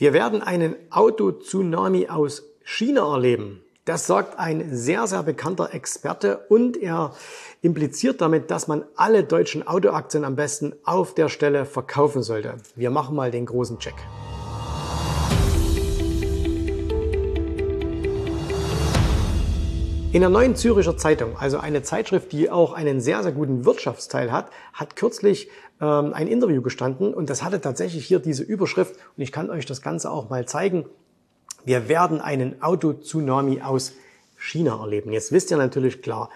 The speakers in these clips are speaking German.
Wir werden einen Auto-Tsunami aus China erleben. Das sagt ein sehr, sehr bekannter Experte und er impliziert damit, dass man alle deutschen Autoaktien am besten auf der Stelle verkaufen sollte. Wir machen mal den großen Check. In der neuen Züricher Zeitung, also eine Zeitschrift, die auch einen sehr, sehr guten Wirtschaftsteil hat, hat kürzlich ähm, ein Interview gestanden und das hatte tatsächlich hier diese Überschrift und ich kann euch das Ganze auch mal zeigen. Wir werden einen Auto-Tsunami aus China erleben. Jetzt wisst ihr natürlich klar,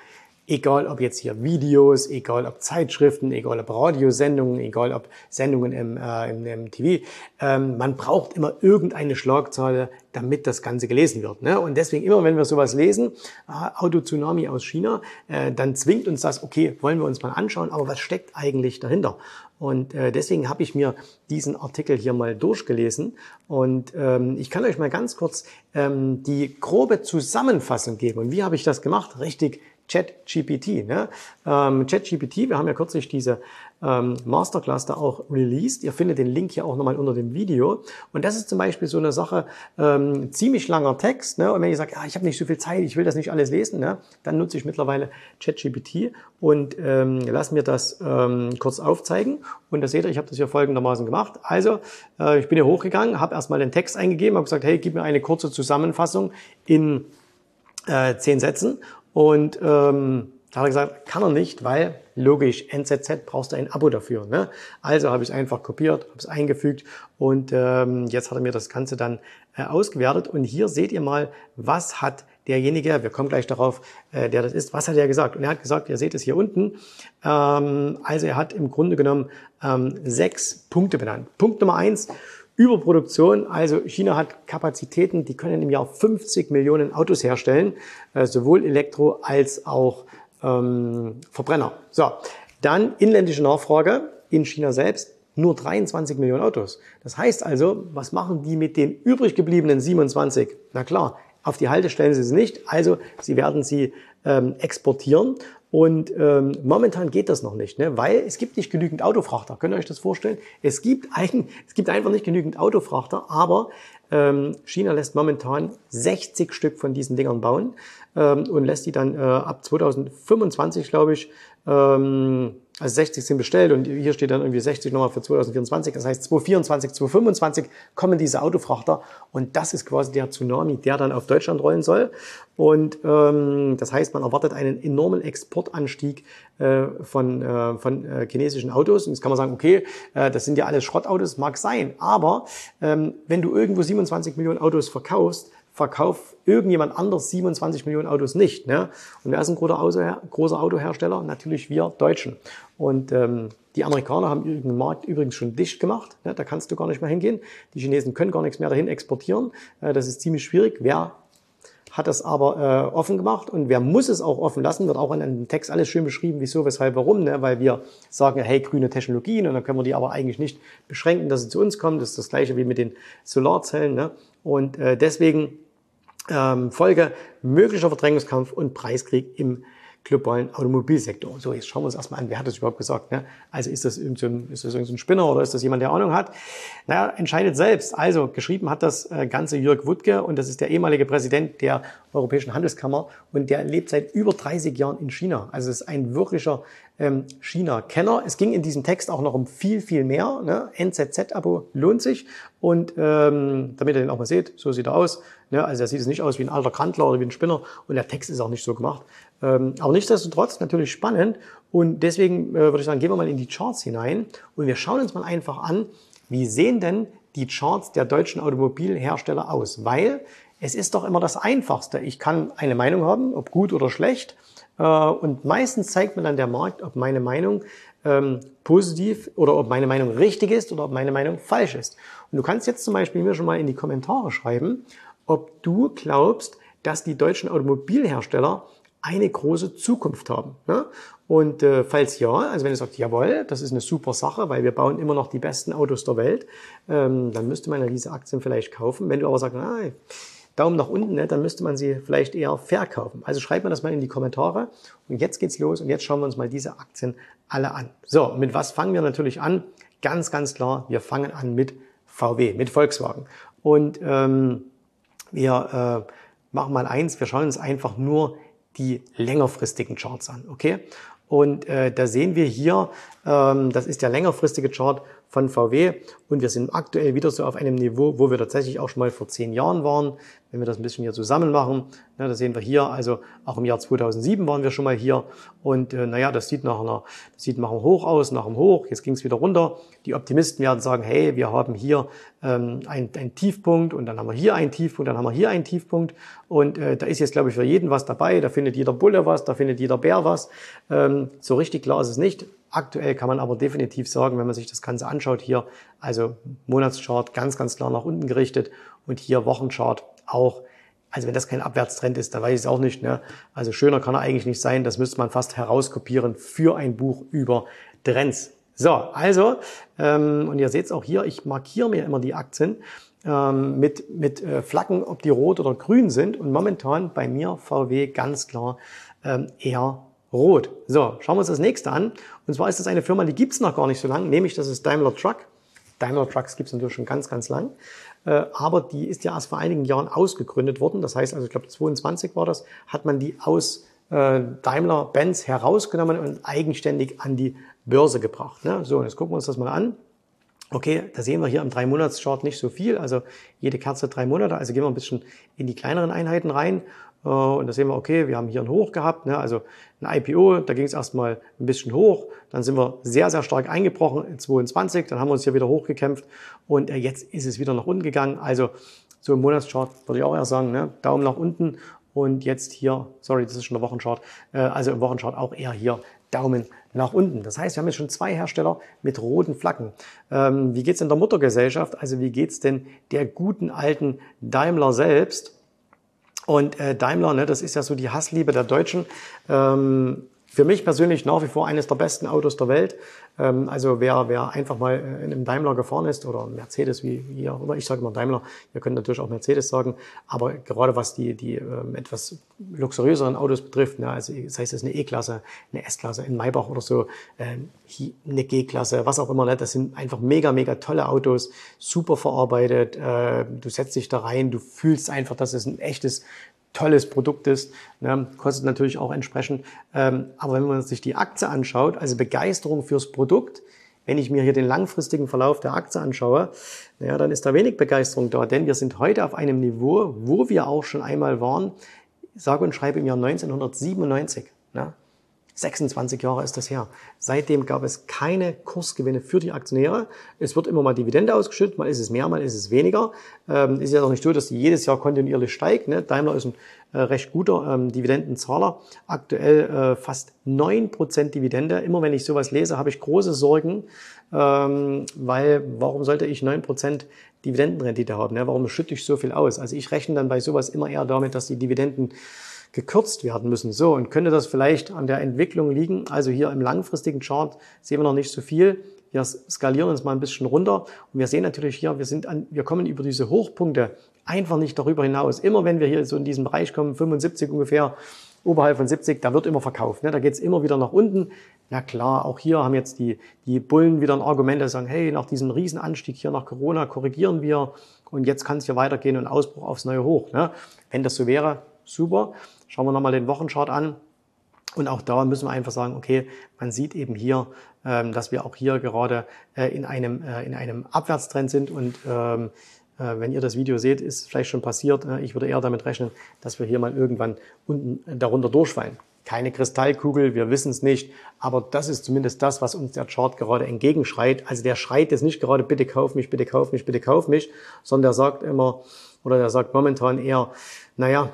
Egal ob jetzt hier Videos, egal ob Zeitschriften, egal ob Radiosendungen, egal ob Sendungen im, äh, im, im TV, ähm, man braucht immer irgendeine Schlagzeile, damit das Ganze gelesen wird. Ne? Und deswegen immer, wenn wir sowas lesen, äh, Auto-Tsunami aus China, äh, dann zwingt uns das, okay, wollen wir uns mal anschauen, aber was steckt eigentlich dahinter? Und äh, deswegen habe ich mir diesen Artikel hier mal durchgelesen und ähm, ich kann euch mal ganz kurz ähm, die grobe Zusammenfassung geben. Und wie habe ich das gemacht? Richtig ChatGPT. Ne? Ähm, ChatGPT, wir haben ja kürzlich diese ähm, Masterclass da auch released. Ihr findet den Link hier auch nochmal unter dem Video. Und das ist zum Beispiel so eine Sache, ähm, ziemlich langer Text. Ne? Und wenn ich sage, ja, ich habe nicht so viel Zeit, ich will das nicht alles lesen, ne? dann nutze ich mittlerweile ChatGPT und ähm, lass mir das ähm, kurz aufzeigen. Und da seht ihr, ich habe das hier folgendermaßen gemacht. Also, äh, ich bin hier hochgegangen, habe erstmal den Text eingegeben, habe gesagt, hey, gib mir eine kurze Zusammenfassung in äh, zehn Sätzen und ähm, da hat er gesagt, kann er nicht, weil logisch, NZZ brauchst du ein Abo dafür. Ne? Also habe ich es einfach kopiert, habe es eingefügt und ähm, jetzt hat er mir das Ganze dann äh, ausgewertet. Und hier seht ihr mal, was hat derjenige, wir kommen gleich darauf, äh, der das ist, was hat er gesagt? Und er hat gesagt, ihr seht es hier unten, ähm, also er hat im Grunde genommen ähm, sechs Punkte benannt. Punkt Nummer eins, Überproduktion, also China hat Kapazitäten, die können im Jahr 50 Millionen Autos herstellen, äh, sowohl Elektro als auch ähm, Verbrenner. So, dann inländische Nachfrage in China selbst nur 23 Millionen Autos. Das heißt also, was machen die mit den übrig gebliebenen 27? Na klar, auf die Halde stellen sie sie nicht, also sie werden sie ähm, exportieren und ähm, momentan geht das noch nicht, ne? weil es gibt nicht genügend Autofrachter. Könnt ihr euch das vorstellen? Es gibt, ein, es gibt einfach nicht genügend Autofrachter, aber ähm, China lässt momentan 60 Stück von diesen Dingern bauen ähm, und lässt die dann äh, ab 2025, glaube ich, ähm, also 60 sind bestellt und hier steht dann irgendwie 60 nochmal für 2024. Das heißt 2024, 2025 kommen diese Autofrachter und das ist quasi der Tsunami, der dann auf Deutschland rollen soll. Und ähm, das heißt, man erwartet einen enormen Exportanstieg äh, von, äh, von äh, chinesischen Autos. Und jetzt kann man sagen, okay, äh, das sind ja alles Schrottautos, mag sein. Aber ähm, wenn du irgendwo 27 Millionen Autos verkaufst, verkauft irgendjemand anders 27 Millionen Autos nicht. Ne? Und wer ist ein großer, Auto, großer Autohersteller? Natürlich wir Deutschen. Und ähm, die Amerikaner haben den Markt übrigens schon dicht gemacht. Ne? Da kannst du gar nicht mehr hingehen. Die Chinesen können gar nichts mehr dahin exportieren. Äh, das ist ziemlich schwierig. Wer hat das aber äh, offen gemacht und wer muss es auch offen lassen, wird auch in einem Text alles schön beschrieben, wieso, weshalb, warum, ne? weil wir sagen, hey, grüne Technologien und dann können wir die aber eigentlich nicht beschränken, dass sie zu uns kommen. Das ist das gleiche wie mit den Solarzellen. Ne? Und äh, deswegen ähm, Folge möglicher Verdrängungskampf und Preiskrieg im globalen Automobilsektor. So, jetzt schauen wir uns erstmal an, wer hat das überhaupt gesagt? Ne? Also ist das, irgendein, ist das irgendein Spinner oder ist das jemand, der Ahnung hat? Naja, entscheidet selbst. Also geschrieben hat das äh, Ganze Jörg Wuttke und das ist der ehemalige Präsident der Europäischen Handelskammer und der lebt seit über 30 Jahren in China. Also ist ein wirklicher ähm, China-Kenner. Es ging in diesem Text auch noch um viel, viel mehr. Ne? NZZ-Abo lohnt sich. Und ähm, damit ihr den auch mal seht, so sieht er aus. Ne? Also er sieht es nicht aus wie ein alter Kantler oder wie ein Spinner. Und der Text ist auch nicht so gemacht. Ähm, aber nichtsdestotrotz natürlich spannend. Und deswegen äh, würde ich sagen, gehen wir mal in die Charts hinein. Und wir schauen uns mal einfach an, wie sehen denn die Charts der deutschen Automobilhersteller aus? Weil es ist doch immer das Einfachste. Ich kann eine Meinung haben, ob gut oder schlecht. Äh, und meistens zeigt mir dann der Markt, ob meine Meinung ähm, positiv oder ob meine Meinung richtig ist oder ob meine Meinung falsch ist. Und du kannst jetzt zum Beispiel mir schon mal in die Kommentare schreiben, ob du glaubst, dass die deutschen Automobilhersteller eine große Zukunft haben. Ne? Und äh, falls ja, also wenn du sagst, jawohl, das ist eine super Sache, weil wir bauen immer noch die besten Autos der Welt, ähm, dann müsste man ja diese Aktien vielleicht kaufen. Wenn du aber sagst, na, Daumen nach unten, ne, dann müsste man sie vielleicht eher verkaufen. Also schreibt mir das mal in die Kommentare. Und jetzt geht's los und jetzt schauen wir uns mal diese Aktien alle an. So, mit was fangen wir natürlich an? Ganz, ganz klar, wir fangen an mit VW, mit Volkswagen. Und ähm, wir äh, machen mal eins, wir schauen uns einfach nur die längerfristigen Charts an, okay? Und äh, da sehen wir hier, ähm, das ist der längerfristige Chart von VW und wir sind aktuell wieder so auf einem Niveau, wo wir tatsächlich auch schon mal vor zehn Jahren waren. Wenn wir das ein bisschen hier zusammen machen, ne, da sehen wir hier, also auch im Jahr 2007 waren wir schon mal hier und äh, naja, das sieht nach einer, das sieht nach einem Hoch aus, nach einem Hoch, jetzt ging es wieder runter. Die Optimisten werden sagen, hey, wir haben hier ähm, einen, einen Tiefpunkt und dann haben wir hier einen Tiefpunkt, dann haben wir hier einen Tiefpunkt und äh, da ist jetzt, glaube ich, für jeden was dabei, da findet jeder Bulle was, da findet jeder Bär was. Ähm, so richtig klar ist es nicht. Aktuell kann man aber definitiv sagen, wenn man sich das Ganze anschaut, hier also Monatschart ganz, ganz klar nach unten gerichtet und hier Wochenchart auch. Also wenn das kein Abwärtstrend ist, dann weiß ich es auch nicht. Ne? Also schöner kann er eigentlich nicht sein. Das müsste man fast herauskopieren für ein Buch über Trends. So, also, ähm, und ihr seht es auch hier, ich markiere mir immer die Aktien ähm, mit, mit äh, Flaggen, ob die rot oder grün sind. Und momentan bei mir VW ganz klar ähm, eher rot. So, schauen wir uns das nächste an. Und zwar ist das eine Firma, die gibt's noch gar nicht so lange, nämlich das ist Daimler Truck. Daimler Trucks gibt's natürlich schon ganz, ganz lang. Äh, aber die ist ja erst vor einigen Jahren ausgegründet worden. Das heißt, also ich glaube 22 war das, hat man die aus äh, Daimler-Benz herausgenommen und eigenständig an die Börse gebracht. Ne? So, jetzt gucken wir uns das mal an. Okay, da sehen wir hier im Drei-Monats-Chart nicht so viel, also jede Kerze drei Monate, also gehen wir ein bisschen in die kleineren Einheiten rein und da sehen wir, okay, wir haben hier ein Hoch gehabt, ne? also ein IPO, da ging es erstmal ein bisschen hoch, dann sind wir sehr, sehr stark eingebrochen in 22, dann haben wir uns hier wieder hochgekämpft und äh, jetzt ist es wieder nach unten gegangen. Also so im Monatschart würde ich auch eher sagen, ne? Daumen nach unten und jetzt hier, sorry, das ist schon der Wochenchart, äh, also im Wochenchart auch eher hier Daumen nach unten. Das heißt, wir haben jetzt schon zwei Hersteller mit roten Flaggen. Ähm, wie geht's in der Muttergesellschaft? Also wie geht's denn der guten alten Daimler selbst? Und äh, Daimler, ne, das ist ja so die Hassliebe der Deutschen. Ähm, für mich persönlich nach wie vor eines der besten Autos der Welt. Ähm, also wer, wer einfach mal äh, in einem Daimler gefahren ist oder Mercedes wie hier, oder ich sage immer Daimler, ihr könnt natürlich auch Mercedes sagen, aber gerade was die, die ähm, etwas luxuriöseren Autos betrifft, ne, also sei es eine E-Klasse, eine S-Klasse, ein Maybach oder so, ähm, eine G-Klasse, was auch immer, ne, das sind einfach mega, mega tolle Autos, super verarbeitet, äh, du setzt dich da rein, du fühlst einfach, dass es ein echtes tolles Produkt ist, ne, kostet natürlich auch entsprechend. Ähm, aber wenn man sich die Aktie anschaut, also Begeisterung fürs Produkt, wenn ich mir hier den langfristigen Verlauf der Aktie anschaue, naja, dann ist da wenig Begeisterung da, denn wir sind heute auf einem Niveau, wo wir auch schon einmal waren, sage und schreibe im Jahr 1997. Ne? 26 Jahre ist das her. Seitdem gab es keine Kursgewinne für die Aktionäre. Es wird immer mal Dividende ausgeschüttet, mal ist es mehr, mal ist es weniger. Ähm, ist ja auch nicht so, dass die jedes Jahr kontinuierlich steigt. Ne? Daimler ist ein äh, recht guter ähm, Dividendenzahler. Aktuell äh, fast neun Prozent Dividende. Immer wenn ich sowas lese, habe ich große Sorgen, ähm, weil warum sollte ich neun Prozent Dividendenrendite haben? Ne? Warum schütte ich so viel aus? Also ich rechne dann bei sowas immer eher damit, dass die Dividenden gekürzt werden müssen. So, und könnte das vielleicht an der Entwicklung liegen? Also hier im langfristigen Chart sehen wir noch nicht so viel. Wir skalieren uns mal ein bisschen runter und wir sehen natürlich hier, wir sind an, wir kommen über diese Hochpunkte einfach nicht darüber hinaus. Immer wenn wir hier so in diesem Bereich kommen, 75 ungefähr, oberhalb von 70, da wird immer verkauft. Ne? Da geht's immer wieder nach unten. Na klar, auch hier haben jetzt die, die Bullen wieder ein Argument, die sagen, hey, nach diesem Riesenanstieg hier nach Corona korrigieren wir und jetzt kann es hier weitergehen und Ausbruch aufs neue Hoch. Ne? Wenn das so wäre, super. Schauen wir nochmal den Wochenchart an. Und auch da müssen wir einfach sagen, okay, man sieht eben hier, ähm, dass wir auch hier gerade äh, in, einem, äh, in einem Abwärtstrend sind. Und ähm, äh, wenn ihr das Video seht, ist vielleicht schon passiert. Ich würde eher damit rechnen, dass wir hier mal irgendwann unten darunter durchfallen. Keine Kristallkugel, wir wissen es nicht, aber das ist zumindest das, was uns der Chart gerade entgegenschreit. Also der schreit jetzt nicht gerade, bitte kauf mich, bitte kauf mich, bitte kauf mich, sondern der sagt immer, oder der sagt momentan eher, naja,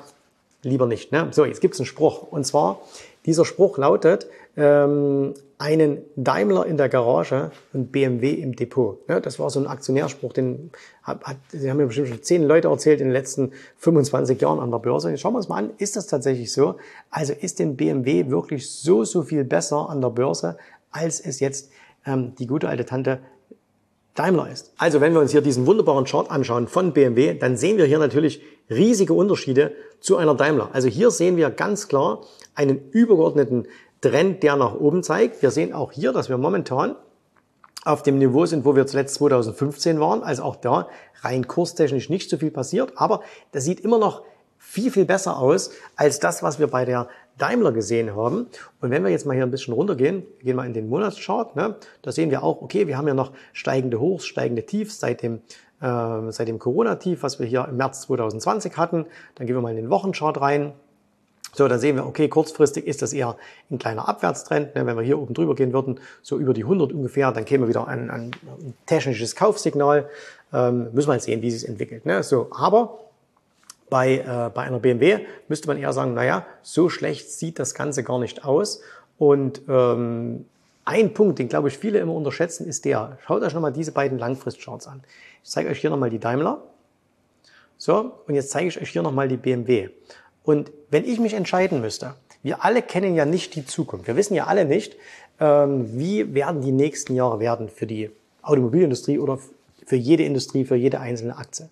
lieber nicht. Ne? So, jetzt gibt's einen Spruch. Und zwar, dieser Spruch lautet, ähm, einen Daimler in der Garage und BMW im Depot. Ja, das war so ein Aktionärspruch, den hat, hat, die haben mir bestimmt schon zehn Leute erzählt in den letzten 25 Jahren an der Börse. Jetzt schauen wir uns mal an, ist das tatsächlich so? Also ist denn BMW wirklich so, so viel besser an der Börse, als es jetzt ähm, die gute alte Tante Daimler ist. Also wenn wir uns hier diesen wunderbaren Chart anschauen von BMW, dann sehen wir hier natürlich riesige Unterschiede zu einer Daimler. Also hier sehen wir ganz klar einen übergeordneten Trend, der nach oben zeigt. Wir sehen auch hier, dass wir momentan auf dem Niveau sind, wo wir zuletzt 2015 waren. Also auch da rein kurstechnisch nicht so viel passiert, aber das sieht immer noch viel, viel besser aus als das, was wir bei der Daimler gesehen haben. Und wenn wir jetzt mal hier ein bisschen runtergehen, wir gehen mal in den Monatschart, ne, da sehen wir auch, okay, wir haben ja noch steigende Hochs, steigende Tiefs seit dem, äh, seit dem Corona-Tief, was wir hier im März 2020 hatten. Dann gehen wir mal in den Wochenchart rein. So, dann sehen wir, okay, kurzfristig ist das eher ein kleiner Abwärtstrend. Ne? Wenn wir hier oben drüber gehen würden, so über die 100 ungefähr, dann käme wieder ein, ein technisches Kaufsignal. Ähm, müssen wir jetzt sehen, wie sich entwickelt. Ne? So, aber bei, äh, bei einer BMW müsste man eher sagen, naja, so schlecht sieht das Ganze gar nicht aus. Und ähm, ein Punkt, den glaube ich viele immer unterschätzen, ist der. Schaut euch nochmal diese beiden Langfristcharts an. Ich zeige euch hier nochmal die Daimler. So, und jetzt zeige ich euch hier nochmal die BMW. Und wenn ich mich entscheiden müsste, wir alle kennen ja nicht die Zukunft. Wir wissen ja alle nicht, ähm, wie werden die nächsten Jahre werden für die Automobilindustrie oder für jede Industrie, für jede einzelne Aktie.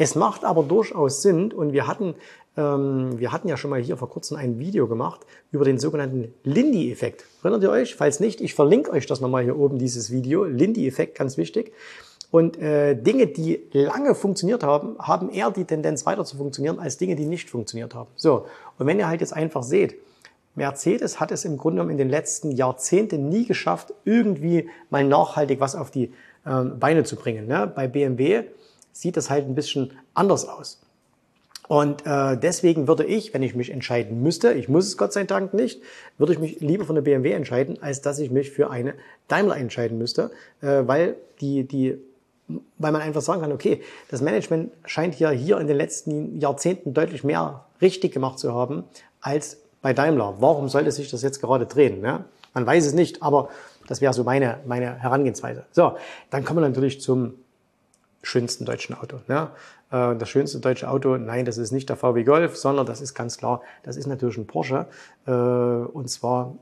Es macht aber durchaus Sinn und wir hatten, ähm, wir hatten ja schon mal hier vor kurzem ein Video gemacht über den sogenannten Lindy-Effekt. Erinnert ihr euch? Falls nicht, ich verlinke euch das nochmal hier oben, dieses Video. Lindy-Effekt, ganz wichtig. Und äh, Dinge, die lange funktioniert haben, haben eher die Tendenz weiter zu funktionieren als Dinge, die nicht funktioniert haben. So, und wenn ihr halt jetzt einfach seht, Mercedes hat es im Grunde genommen in den letzten Jahrzehnten nie geschafft, irgendwie mal nachhaltig was auf die ähm, Beine zu bringen. Ne? Bei BMW sieht das halt ein bisschen anders aus. Und äh, deswegen würde ich, wenn ich mich entscheiden müsste, ich muss es Gott sei Dank nicht, würde ich mich lieber für eine BMW entscheiden, als dass ich mich für eine Daimler entscheiden müsste, äh, weil die, die weil man einfach sagen kann, okay, das Management scheint ja hier in den letzten Jahrzehnten deutlich mehr richtig gemacht zu haben als bei Daimler. Warum sollte sich das jetzt gerade drehen? Ne? Man weiß es nicht, aber das wäre so meine, meine Herangehensweise. So, dann kommen wir natürlich zum schönsten deutschen Auto. Ne? Äh, das schönste deutsche Auto, nein, das ist nicht der VW Golf, sondern das ist ganz klar, das ist natürlich ein Porsche. Äh, und zwar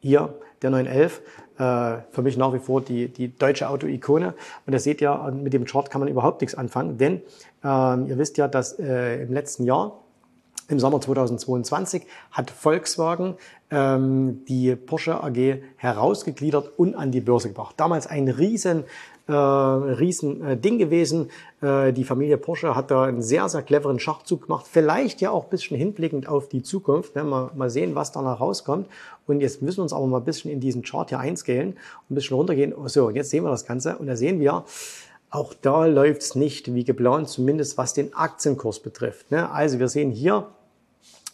hier der 911, äh, für mich nach wie vor die, die deutsche Auto-Ikone. Und das seht ihr, mit dem Chart kann man überhaupt nichts anfangen, denn ähm, ihr wisst ja, dass im letzten Jahr im Sommer 2022 hat Volkswagen ähm, die Porsche AG herausgegliedert und an die Börse gebracht. Damals ein riesen äh, riesen äh, Ding gewesen. Äh, die Familie Porsche hat da einen sehr, sehr cleveren Schachzug gemacht. Vielleicht ja auch ein bisschen hinblickend auf die Zukunft. Ne? Mal, mal sehen, was danach rauskommt. Und jetzt müssen wir uns aber mal ein bisschen in diesen Chart hier einscalen und ein bisschen runtergehen. So, und jetzt sehen wir das Ganze. Und da sehen wir, auch da läuft's nicht wie geplant, zumindest was den Aktienkurs betrifft. Ne? Also wir sehen hier,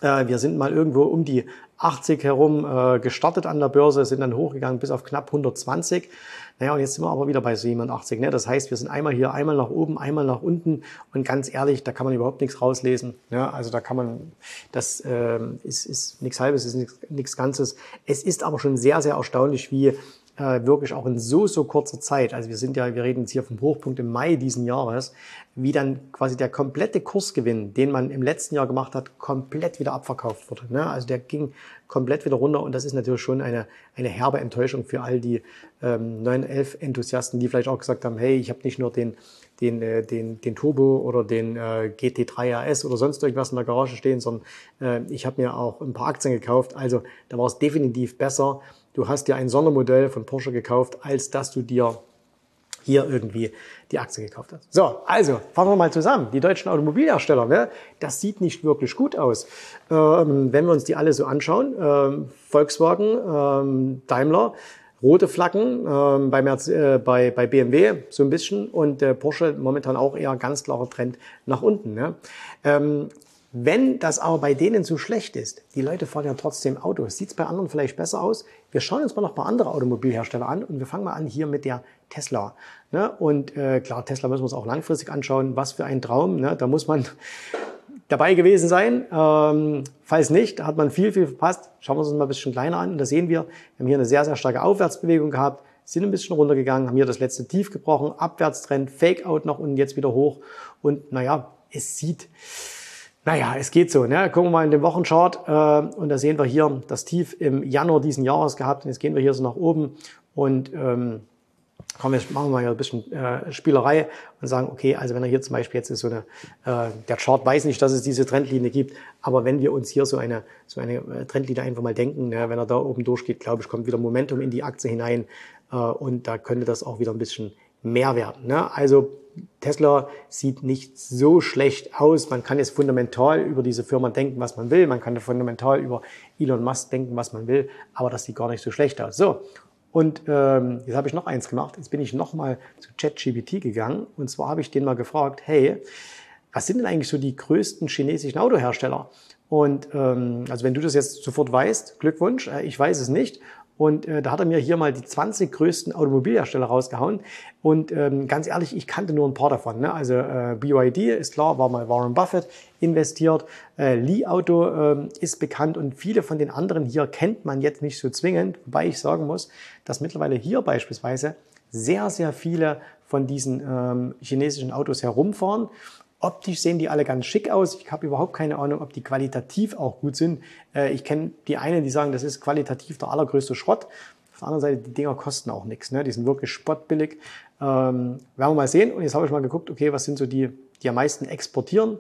wir sind mal irgendwo um die 80 herum äh, gestartet an der Börse, sind dann hochgegangen bis auf knapp 120. Naja, und jetzt sind wir aber wieder bei 87. Ne? Das heißt, wir sind einmal hier, einmal nach oben, einmal nach unten. Und ganz ehrlich, da kann man überhaupt nichts rauslesen. Ja, also da kann man, das äh, ist, ist nichts Halbes, ist nichts Ganzes. Es ist aber schon sehr, sehr erstaunlich, wie äh, wirklich auch in so, so kurzer Zeit, also wir sind ja, wir reden jetzt hier vom Hochpunkt im Mai diesen Jahres, wie dann quasi der komplette Kursgewinn, den man im letzten Jahr gemacht hat, komplett wieder abverkauft wurde. Ne? Also der ging komplett wieder runter und das ist natürlich schon eine, eine herbe Enttäuschung für all die ähm, 911-Enthusiasten, die vielleicht auch gesagt haben, hey, ich habe nicht nur den, den, äh, den, den Turbo oder den äh, GT3 RS oder sonst irgendwas in der Garage stehen, sondern äh, ich habe mir auch ein paar Aktien gekauft. Also da war es definitiv besser, du hast dir ein Sondermodell von Porsche gekauft, als dass du dir hier irgendwie die Aktie gekauft hast. So, also fassen wir mal zusammen. Die deutschen Automobilhersteller, ne, das sieht nicht wirklich gut aus. Ähm, wenn wir uns die alle so anschauen, ähm, Volkswagen, ähm, Daimler, rote Flaggen ähm, bei, Merz, äh, bei, bei BMW so ein bisschen und äh, Porsche momentan auch eher ganz klarer Trend nach unten. Ne? Ähm, wenn das aber bei denen so schlecht ist, die Leute fahren ja trotzdem Autos, sieht es bei anderen vielleicht besser aus. Wir schauen uns mal noch ein paar andere Automobilhersteller an und wir fangen mal an hier mit der Tesla. Ne? Und äh, klar, Tesla müssen wir uns auch langfristig anschauen. Was für ein Traum. Ne? Da muss man dabei gewesen sein. Ähm, falls nicht, hat man viel, viel verpasst. Schauen wir uns mal ein bisschen kleiner an. Und da sehen wir, wir haben hier eine sehr, sehr starke Aufwärtsbewegung gehabt, sind ein bisschen runtergegangen, haben hier das letzte Tief gebrochen, Abwärtstrend, Fake-Out nach unten, jetzt wieder hoch. Und naja, es sieht naja, es geht so. Ne? Gucken wir mal in den Wochenchart äh, und da sehen wir hier das Tief im Januar diesen Jahres gehabt. Und jetzt gehen wir hier so nach oben und ähm, komm, wir machen mal hier ein bisschen äh, Spielerei und sagen, okay, also wenn er hier zum Beispiel jetzt ist so eine, äh, der Chart weiß nicht, dass es diese Trendlinie gibt, aber wenn wir uns hier so eine, so eine äh, Trendlinie einfach mal denken, ne, wenn er da oben durchgeht, glaube ich, kommt wieder Momentum in die Aktie hinein. Äh, und da könnte das auch wieder ein bisschen mehr werden. Ne? Also Tesla sieht nicht so schlecht aus. Man kann jetzt fundamental über diese Firma denken, was man will. Man kann fundamental über Elon Musk denken, was man will. Aber das sieht gar nicht so schlecht aus. So. Und ähm, jetzt habe ich noch eins gemacht. Jetzt bin ich nochmal zu ChatGPT gegangen. Und zwar habe ich den mal gefragt, hey, was sind denn eigentlich so die größten chinesischen Autohersteller? Und ähm, also wenn du das jetzt sofort weißt, Glückwunsch, äh, ich weiß es nicht. Und äh, da hat er mir hier mal die 20 größten Automobilhersteller rausgehauen. Und ähm, ganz ehrlich, ich kannte nur ein paar davon. Ne? Also äh, BYD ist klar, war mal Warren Buffett investiert. Äh, Li Auto äh, ist bekannt und viele von den anderen hier kennt man jetzt nicht so zwingend. Wobei ich sagen muss, dass mittlerweile hier beispielsweise sehr, sehr viele von diesen ähm, chinesischen Autos herumfahren. Optisch sehen die alle ganz schick aus. Ich habe überhaupt keine Ahnung, ob die qualitativ auch gut sind. Äh, ich kenne die einen, die sagen, das ist qualitativ der allergrößte Schrott. Auf der anderen Seite, die Dinger kosten auch nichts. Ne? Die sind wirklich spottbillig. Ähm, werden wir mal sehen. Und jetzt habe ich mal geguckt, okay, was sind so die, die am meisten exportieren.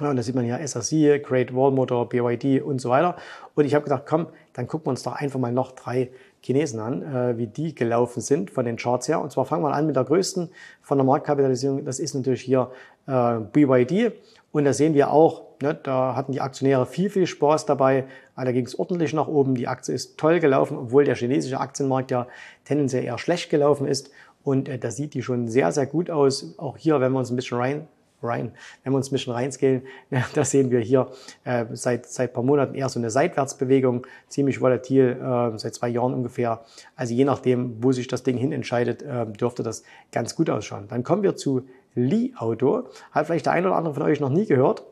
Ja, und da sieht man hier SRC, Great Wall Motor, BYD und so weiter. Und ich habe gedacht, komm, dann gucken wir uns doch einfach mal noch drei Chinesen an, äh, wie die gelaufen sind von den Charts her. Und zwar fangen wir an mit der größten von der Marktkapitalisierung. Das ist natürlich hier äh, BYD. Und da sehen wir auch, ne, da hatten die Aktionäre viel, viel Spaß dabei. Ah, da ging es ordentlich nach oben. Die Aktie ist toll gelaufen, obwohl der chinesische Aktienmarkt ja tendenziell eher schlecht gelaufen ist. Und äh, da sieht die schon sehr, sehr gut aus. Auch hier, wenn wir uns ein bisschen rein rein. Wenn wir uns ein bisschen reinscalen, ja, da sehen wir hier äh, seit seit paar Monaten eher so eine Seitwärtsbewegung, ziemlich volatil, äh, seit zwei Jahren ungefähr. Also je nachdem, wo sich das Ding hin entscheidet, äh, dürfte das ganz gut ausschauen. Dann kommen wir zu Li Auto. Hat vielleicht der eine oder andere von euch noch nie gehört.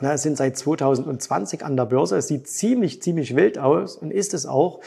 Na, sind seit 2020 an der Börse. Es sieht ziemlich, ziemlich wild aus und ist es auch.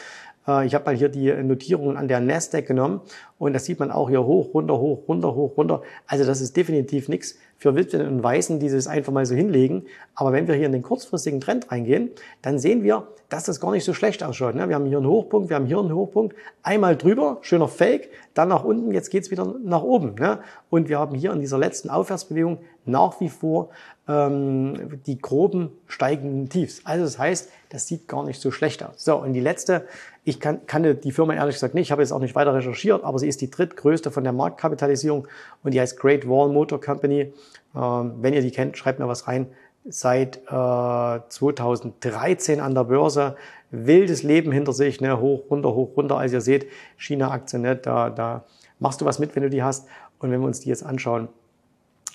Äh, ich habe mal hier die Notierungen an der Nasdaq genommen und das sieht man auch hier hoch, runter, hoch, runter, hoch, runter. Also das ist definitiv nichts für Witwen und Weißen, die das einfach mal so hinlegen. Aber wenn wir hier in den kurzfristigen Trend reingehen, dann sehen wir, dass das gar nicht so schlecht ausschaut. Ne? Wir haben hier einen Hochpunkt, wir haben hier einen Hochpunkt, einmal drüber, schöner Fake, dann nach unten, jetzt geht's wieder nach oben. Ne? Und wir haben hier in dieser letzten Aufwärtsbewegung nach wie vor ähm, die groben steigenden Tiefs. Also das heißt, das sieht gar nicht so schlecht aus. So, und die letzte, ich kann, kannte die Firma ehrlich gesagt nicht, ich habe jetzt auch nicht weiter recherchiert, aber sie ist die drittgrößte von der Marktkapitalisierung und die heißt Great Wall Motor Company. Ähm, wenn ihr die kennt, schreibt mir was rein. Seit äh, 2013 an der Börse, wildes Leben hinter sich, ne? hoch, runter, hoch, runter. Als ihr seht, China-Aktien, ne? da, da machst du was mit, wenn du die hast. Und wenn wir uns die jetzt anschauen,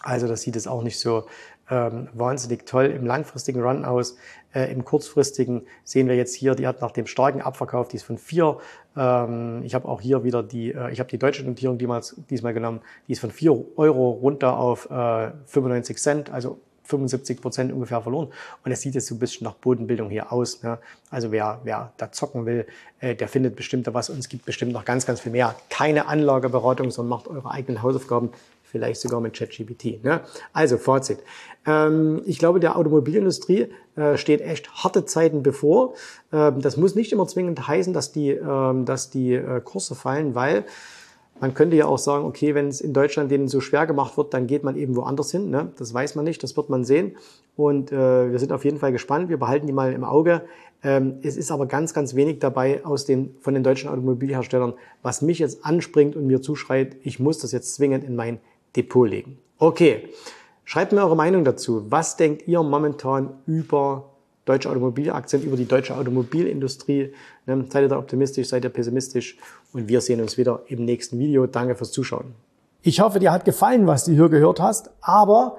also das sieht es auch nicht so ähm, wahnsinnig toll im langfristigen Run aus. Äh, Im kurzfristigen sehen wir jetzt hier, die hat nach dem starken Abverkauf, die ist von vier. Ähm, ich habe auch hier wieder die, äh, ich habe die deutsche Notierung diesmal, diesmal genommen, die ist von vier Euro runter auf äh, 95 Cent, also 75 Prozent ungefähr verloren. Und es sieht jetzt so ein bisschen nach Bodenbildung hier aus. Ne? Also wer, wer da zocken will, äh, der findet bestimmt da was und es gibt bestimmt noch ganz, ganz viel mehr. Keine Anlageberatung, sondern macht eure eigenen Hausaufgaben vielleicht sogar mit ChatGPT. Ne? Also Fazit. Ähm, ich glaube, der Automobilindustrie äh, steht echt harte Zeiten bevor. Ähm, das muss nicht immer zwingend heißen, dass die, ähm, dass die äh, Kurse fallen, weil man könnte ja auch sagen, okay, wenn es in Deutschland denen so schwer gemacht wird, dann geht man eben woanders hin. Ne? Das weiß man nicht, das wird man sehen. Und äh, wir sind auf jeden Fall gespannt. Wir behalten die mal im Auge. Ähm, es ist aber ganz, ganz wenig dabei aus den, von den deutschen Automobilherstellern, was mich jetzt anspringt und mir zuschreit, ich muss das jetzt zwingend in mein Depot legen. Okay, schreibt mir eure Meinung dazu. Was denkt ihr momentan über deutsche Automobilaktien, über die deutsche Automobilindustrie? Ne, seid ihr da optimistisch, seid ihr pessimistisch? Und wir sehen uns wieder im nächsten Video. Danke fürs Zuschauen. Ich hoffe, dir hat gefallen, was du hier gehört hast, aber